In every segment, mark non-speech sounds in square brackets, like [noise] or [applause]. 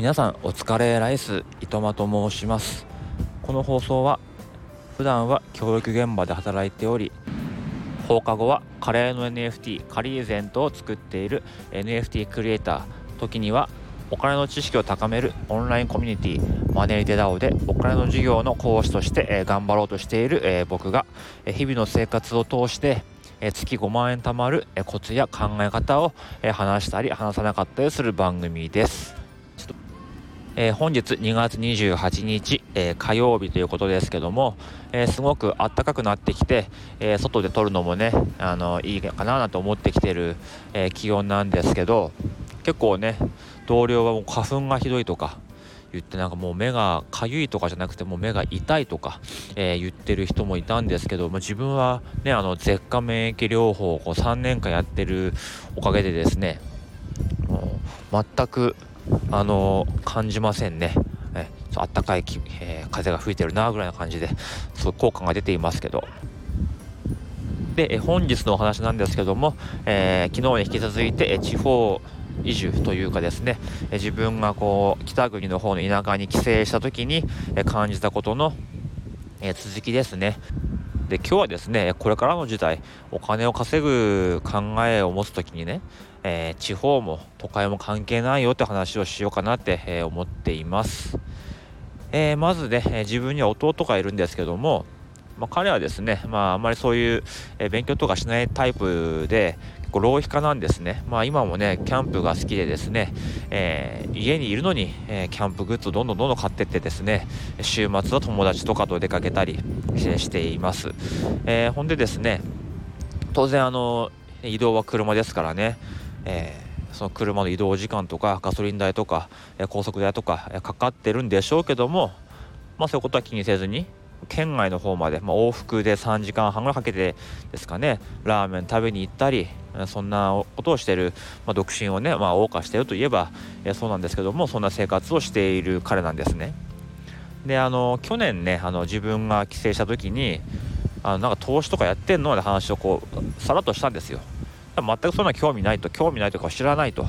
皆さんお疲れライスいとまと申します。この放送は普段は教育現場で働いており放課後はカレーの NFT カリーゼントを作っている NFT クリエイター。時にはお金の知識を高めるオンラインコミュニティ。マネーテダオでお金の授業の講師として頑張ろうとしている僕が日々の生活を通して月5万円貯まるコツや考え方を話したり話さなかったりする番組です。えー、本日2月28日、えー、火曜日ということですけども、えー、すごく暖かくなってきて、え外で撮るのもねあのいいかなと思ってきてる、え気温なんですけど結構ね同僚はもう花粉がひどいとか言ってなんかもう目がかゆいとかじゃなくてもう目が痛いとか、え言ってる人もいたんですけど、まあ、自分はねあの舌下免疫療法をこう3年間やってるおかげでですねもう全くあの感じませんね。えあったかい、えー、風が吹いてるなぐらいな感じでそう効果が出ていますけどで、え本日のお話なんですけども、えー、昨日に引き続いて、え地方移住というかですね、え自分がこう北国の方の田舎に帰省した時に、え感じたことの、え続きですね。で今日はですねこれからの時代お金を稼ぐ考えを持つ時にね、えー、地方も都会も関係ないよって話をしようかなって、え、思っています、えー、まずね自分には弟がいるんですけどもまあ、彼はですね、まあ、あんまりそういう、え勉強とかしないタイプで結構浪費家なんですね、まあ、今もねキャンプが好きでですね、えー、家にいるのに、えー、キャンプグッズをどんどんどんどん買ってってですね週末は友達とかと出かけたりしています、えー、ほんでですね当然あの移動は車ですからね、えその車の移動時間とかガソリン代とか、え高速代とか、かかってるんでしょうけどもまあそういうことは気にせずに県外の方まで、まあ、往復で3時間半ぐらいかけてですかねラーメン食べに行ったりそんなことをしている、まあ、独身をね、まあ、謳歌しているといえば、えそうなんですけどもそんな生活をしている彼なんですね。であの去年ねあの自分が帰省した時にあのなんか投資とかやってんの？って話をこうさらっとしたんですよ。全くそんな興味ないと興味ないとか知らないと、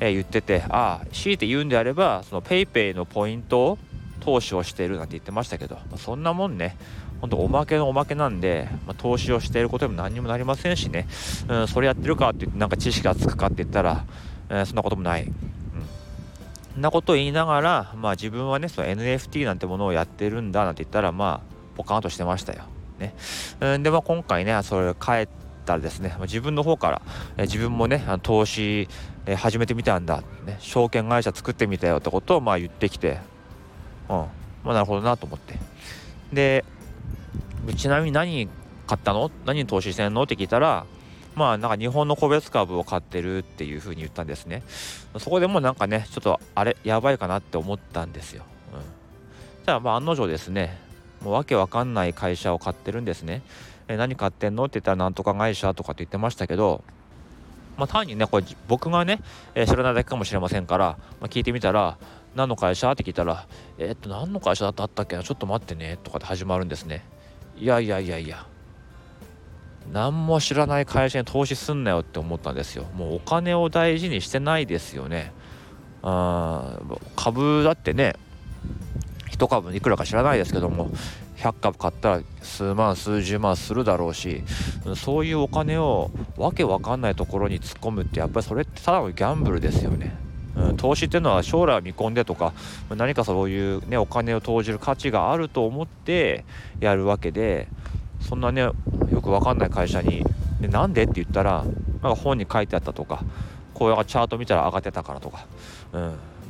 え言っててああ強いて言うんであればその PayPay のポイントを投資をしているなんて言ってましたけど、まあ、そんなもんね。本当おまけのおまけなんで、まあ、投資をしていることにも何にもなりませんしね、うん、それやってるかって言ってなんか知識がつくかって言ったら、えー、そんなこともない。うん、なことを言いながら、まあ、自分はねその NFT なんてものをやってるんだなんて言ったらまあポカンとしてましたよ。ね、うん、で、まあ、今回ねそれ帰ったらですね、自分の方から、え、自分もね投資、え、始めてみたんだ、ね、証券会社作ってみたよってことをまあ言ってきてまあ、なるほどなと思って。でちなみに何買ったの？何に投資してんの？って聞いたらまあなんか日本の個別株を買ってるっていうふうに言ったんですね。そこでもなんかねちょっとあれやばいかなって思ったんですよ、うん、じゃあまあ案の定ですね。もうわけわかんない会社を買ってるんですね。え何買ってんの？って言ったらなんとか会社とかって言ってましたけどまあ、単にねこれ僕がね、えー、知らないだけかもしれませんから、まあ、聞いてみたら何の会社？って聞いたらえー、っと何の会社だったっけな？ちょっと待ってね。とかで始まるんですね。いやいやいやいや何も知らない会社に投資すんなよって思ったんですよ。もうお金を大事にしてないですよね。あ株だってね1株いくらか知らないですけども100株買ったら数万数十万するだろうしそういうお金をわけわかんないところに突っ込むってやっぱりそれってただのギャンブルですよね。うん、投資っていうのは将来を見込んでとか何かそういう、ね、お金を投じる価値があると思ってやるわけでそんなねよく分かんない会社にでなんでって言ったらなんか本に書いてあったとかこういうチャート見たら上がってたからとか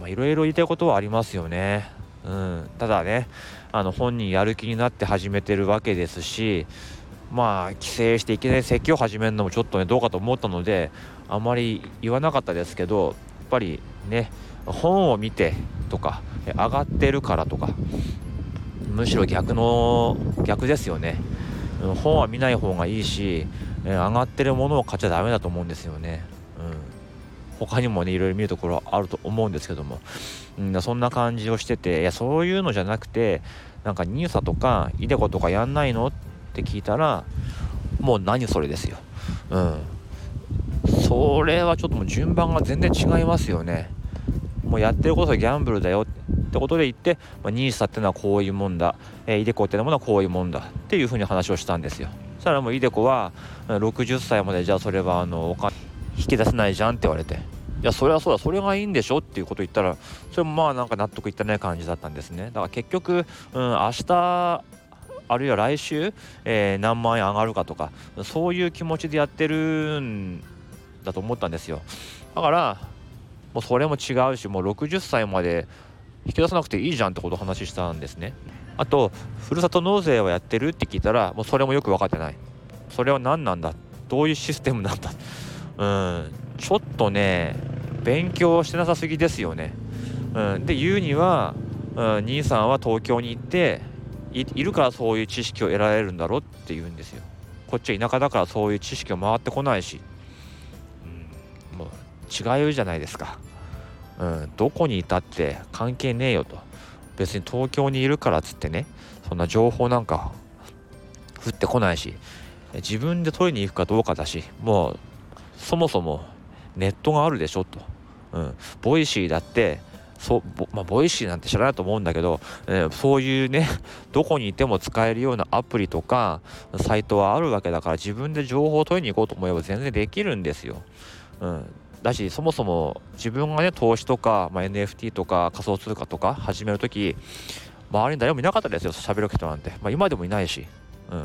いろいろ言いたいことはありますよね。うん、ただねあの本人やる気になって始めてるわけですしまあ帰省していきなり説教を始めるのもちょっとねどうかと思ったのであまり言わなかったですけどやっぱりね本を見てとか上がってるからとかむしろ逆の逆ですよね。本は見ない方がいいし上がってるものを買っちゃダメだと思うんですよね、他にもねいろいろ見るところあると思うんですけども、うん、そんな感じをしてていやそういうのじゃなくてなんか NISA とか iDeCo とかやんないのって聞いたらもう何それですよ、うん、それはちょっともう順番が全然違いますよね。もうやってることはギャンブルだよってことで言って、まあ、ニーサってのはこういうもんだ、えー、イデコってのはこういうもんだっていうふうに話をしたんですよ。そしたらもうイデコは60歳までじゃあそれはあのお金引き出せないじゃんって言われて。いやそれはそうだそれがいいんでしょっていうことを言ったらそれもまあなんか納得いってない感じだったんですね。だから結局、うん、明日あるいは来週、えー、何万円上がるかとかそういう気持ちでやってるんだと思ったんですよ。だからもうそれも違うしもう60歳まで引き出さなくていいじゃんってことを話したんですね。あとふるさと納税をやってるって聞いたらもうそれもよく分かってない。それは何なんだ？どういうシステムなんだ？うん。ちょっとね勉強してなさすぎですよね、うん、で言うには、うん、兄さんは東京に行っているからそういう知識を得られるんだろうって言うんですよ。こっちは田舎だからそういう知識を回ってこないし。うん、もう違うじゃないですか、うん、どこにいたって関係ねえよと。別に東京にいるからっつってねそんな情報なんか降ってこないし自分で取りに行くかどうかだしもうそもそもネットがあるでしょと、うん、ボイシーだってそボ,、まあ、ボイシーなんて知らないと思うんだけど、えー、そういうね [laughs] どこにいても使えるようなアプリとかサイトはあるわけだから自分で情報を取りに行こうと思えば全然できるんですよ。うん、だしそもそも自分がね投資とか、まあ、NFT とか仮想通貨とか始める時周りに誰もいなかったですよ喋る人なんて、まあ、今でもいないし、うん、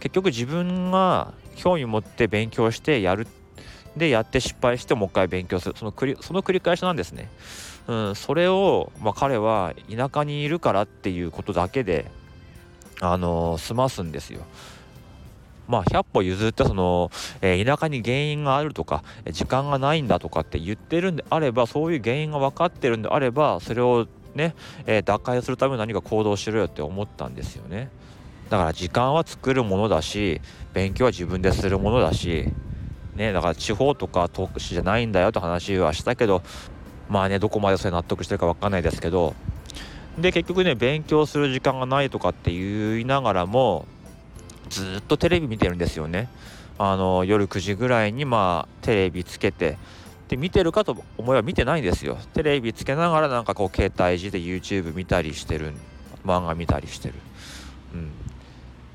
結局自分が興味持って勉強してやるっでやって失敗してもう一回勉強する。その繰りその繰り返しなんですね、うん、それを、まあ、彼は田舎にいるからっていうことだけであのー、済ますんですよ。まあ、100歩譲ってその、えー、田舎に原因があるとか時間がないんだとかって言ってるんであればそういう原因が分かってるんであればそれをね、えー、打開するために何か行動しろよって思ったんですよね。だから時間は作るものだし勉強は自分でするものだしねだから地方とか遠く市じゃないんだよって話はしたけどまあねどこまでそれ納得してるか分かんないですけどで結局ね勉強する時間がないとかって言いながらもずっとテレビ見てるんですよね。あの夜9時ぐらいにまあテレビつけてで見てるかと思えば見てないんですよ。テレビつけながらなんかこう携帯いじで YouTube 見たりしてる漫画見たりしてる。うん、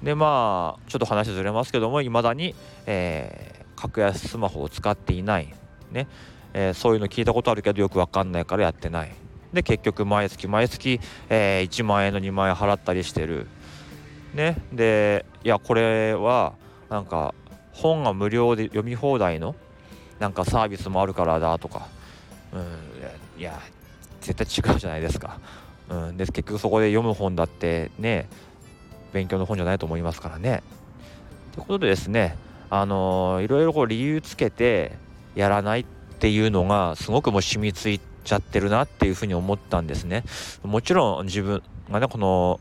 でまあちょっと話ずれますけどもいまだに、え、格安スマホを使っていない、ね。えー、そういうの聞いたことあるけどよく分かんないからやってない。で結局毎月毎月、えー、1万円の2万円払ったりしてる。ね。でいやこれはなんか本が無料で読み放題のなんかサービスもあるからだとか。うんいや絶対違うじゃないですか、うん、で結局そこで読む本だってね勉強の本じゃないと思いますからね。ということでですねあの、いろいろこう理由つけてやらないっていうのがすごくもう染みついちゃってるなっていうふうに思ったんですねもちろん自分がねこの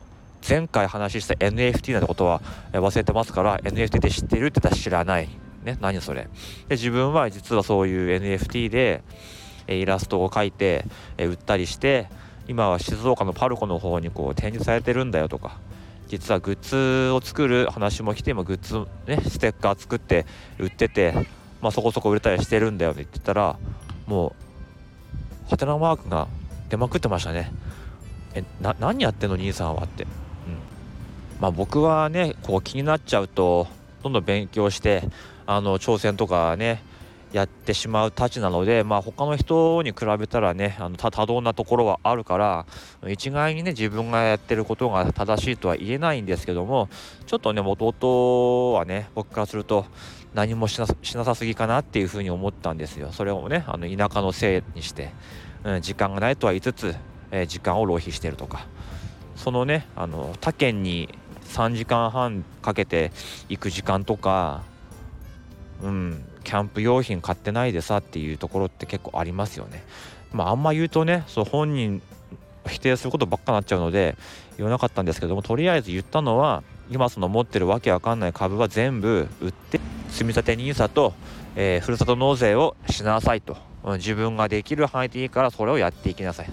前回話した NFT なんてことは忘れてますから NFT で知ってるって言ったら知らない。ね、何それ。で、自分は実はそういう NFT でイラストを描いて売ったりして、今は静岡のパルコの方にこう展示されてるんだよとか、実はグッズを作る話も来て、今グッズ、ね、ステッカー作って売ってて、まあ、そこそこ売れたりしてるんだよって言ってたら、もう、ハテナマークが出まくってましたね。え、な、何やってんの兄さんはって。うんまあ、僕はねこう気になっちゃうとどんどん勉強してあの挑戦とかねやってしまうたちなので、まあ、他の人に比べたらねあの多動なところはあるから一概にね自分がやってることが正しいとは言えないんですけどもちょっとね弟はね僕からすると何もしなさすぎかなっていうふうに思ったんですよ。それをねあの田舎のせいにして、うん、時間がないとは言いつつ、えー、時間を浪費してるとか。そのねあの他県に3時間半かけて行く時間とかうんキャンプ用品買ってないでさっていうところって結構ありますよね。まああんま言うとねそう本人否定することばっかなっちゃうので言わなかったんですけどもとりあえず言ったのは今その持ってるわけわかんない株は全部売って積み立て NISA と、えー、ふるさと納税をしなさいと、うん、自分ができる範囲でいいからそれをやっていきなさい。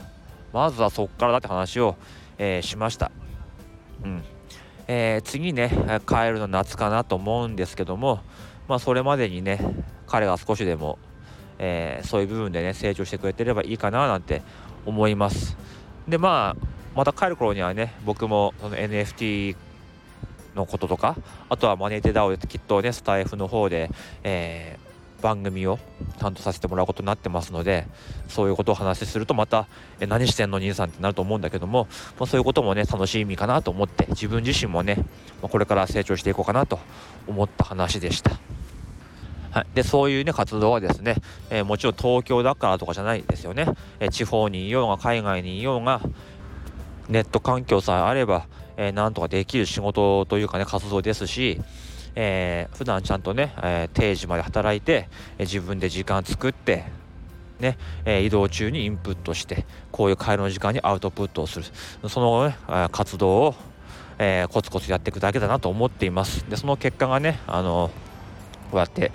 まずはそっからだって話を、えー、しました。うん。えー、次ね帰るの夏かなと思うんですけども、まあ、それまでにね彼が少しでも、えー、そういう部分でね成長してくれてればいいかななんて思います。でまあまた帰る頃にはね僕もその NFT のこととかあとはマネーテダオできっとねスタイフの方で、えー、番組を担当させてもらうことになってますのでそういうことをお話しするとまた「え何してんの兄さん」ってなると思うんだけども、まあ、そういうこともね楽しみかなと思って自分自身もね、まあ、これから成長していこうかなと思った話でした。はい、でそういうね活動はですね、えー、もちろん東京だからとかじゃないですよね、えー、地方にいようが海外にいようがネット環境さえあれば、えー、なんとかできる仕事というかね活動ですし、えー、普段ちゃんとね、えー、定時まで働いて、えー、自分で時間作ってね、え、移動中にインプットしてこういう帰りの時間にアウトプットをするその、ね、活動を、えー、コツコツやっていくだけだなと思っていますでその結果がねあのこうやって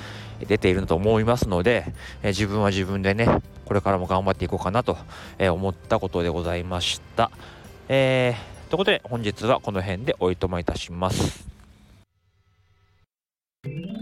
出ているんだと思いますので、え自分は自分でねこれからも頑張っていこうかなと、え思ったことでございました。えー、ということで本日はこの辺でおいとまいたします。Thank mm -hmm. you.